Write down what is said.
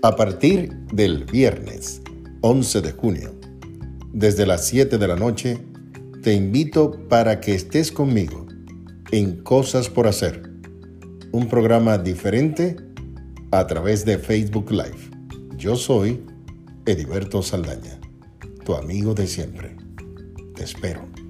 A partir del viernes 11 de junio, desde las 7 de la noche, te invito para que estés conmigo en Cosas por Hacer, un programa diferente a través de Facebook Live. Yo soy Ediberto Saldaña, tu amigo de siempre. Te espero.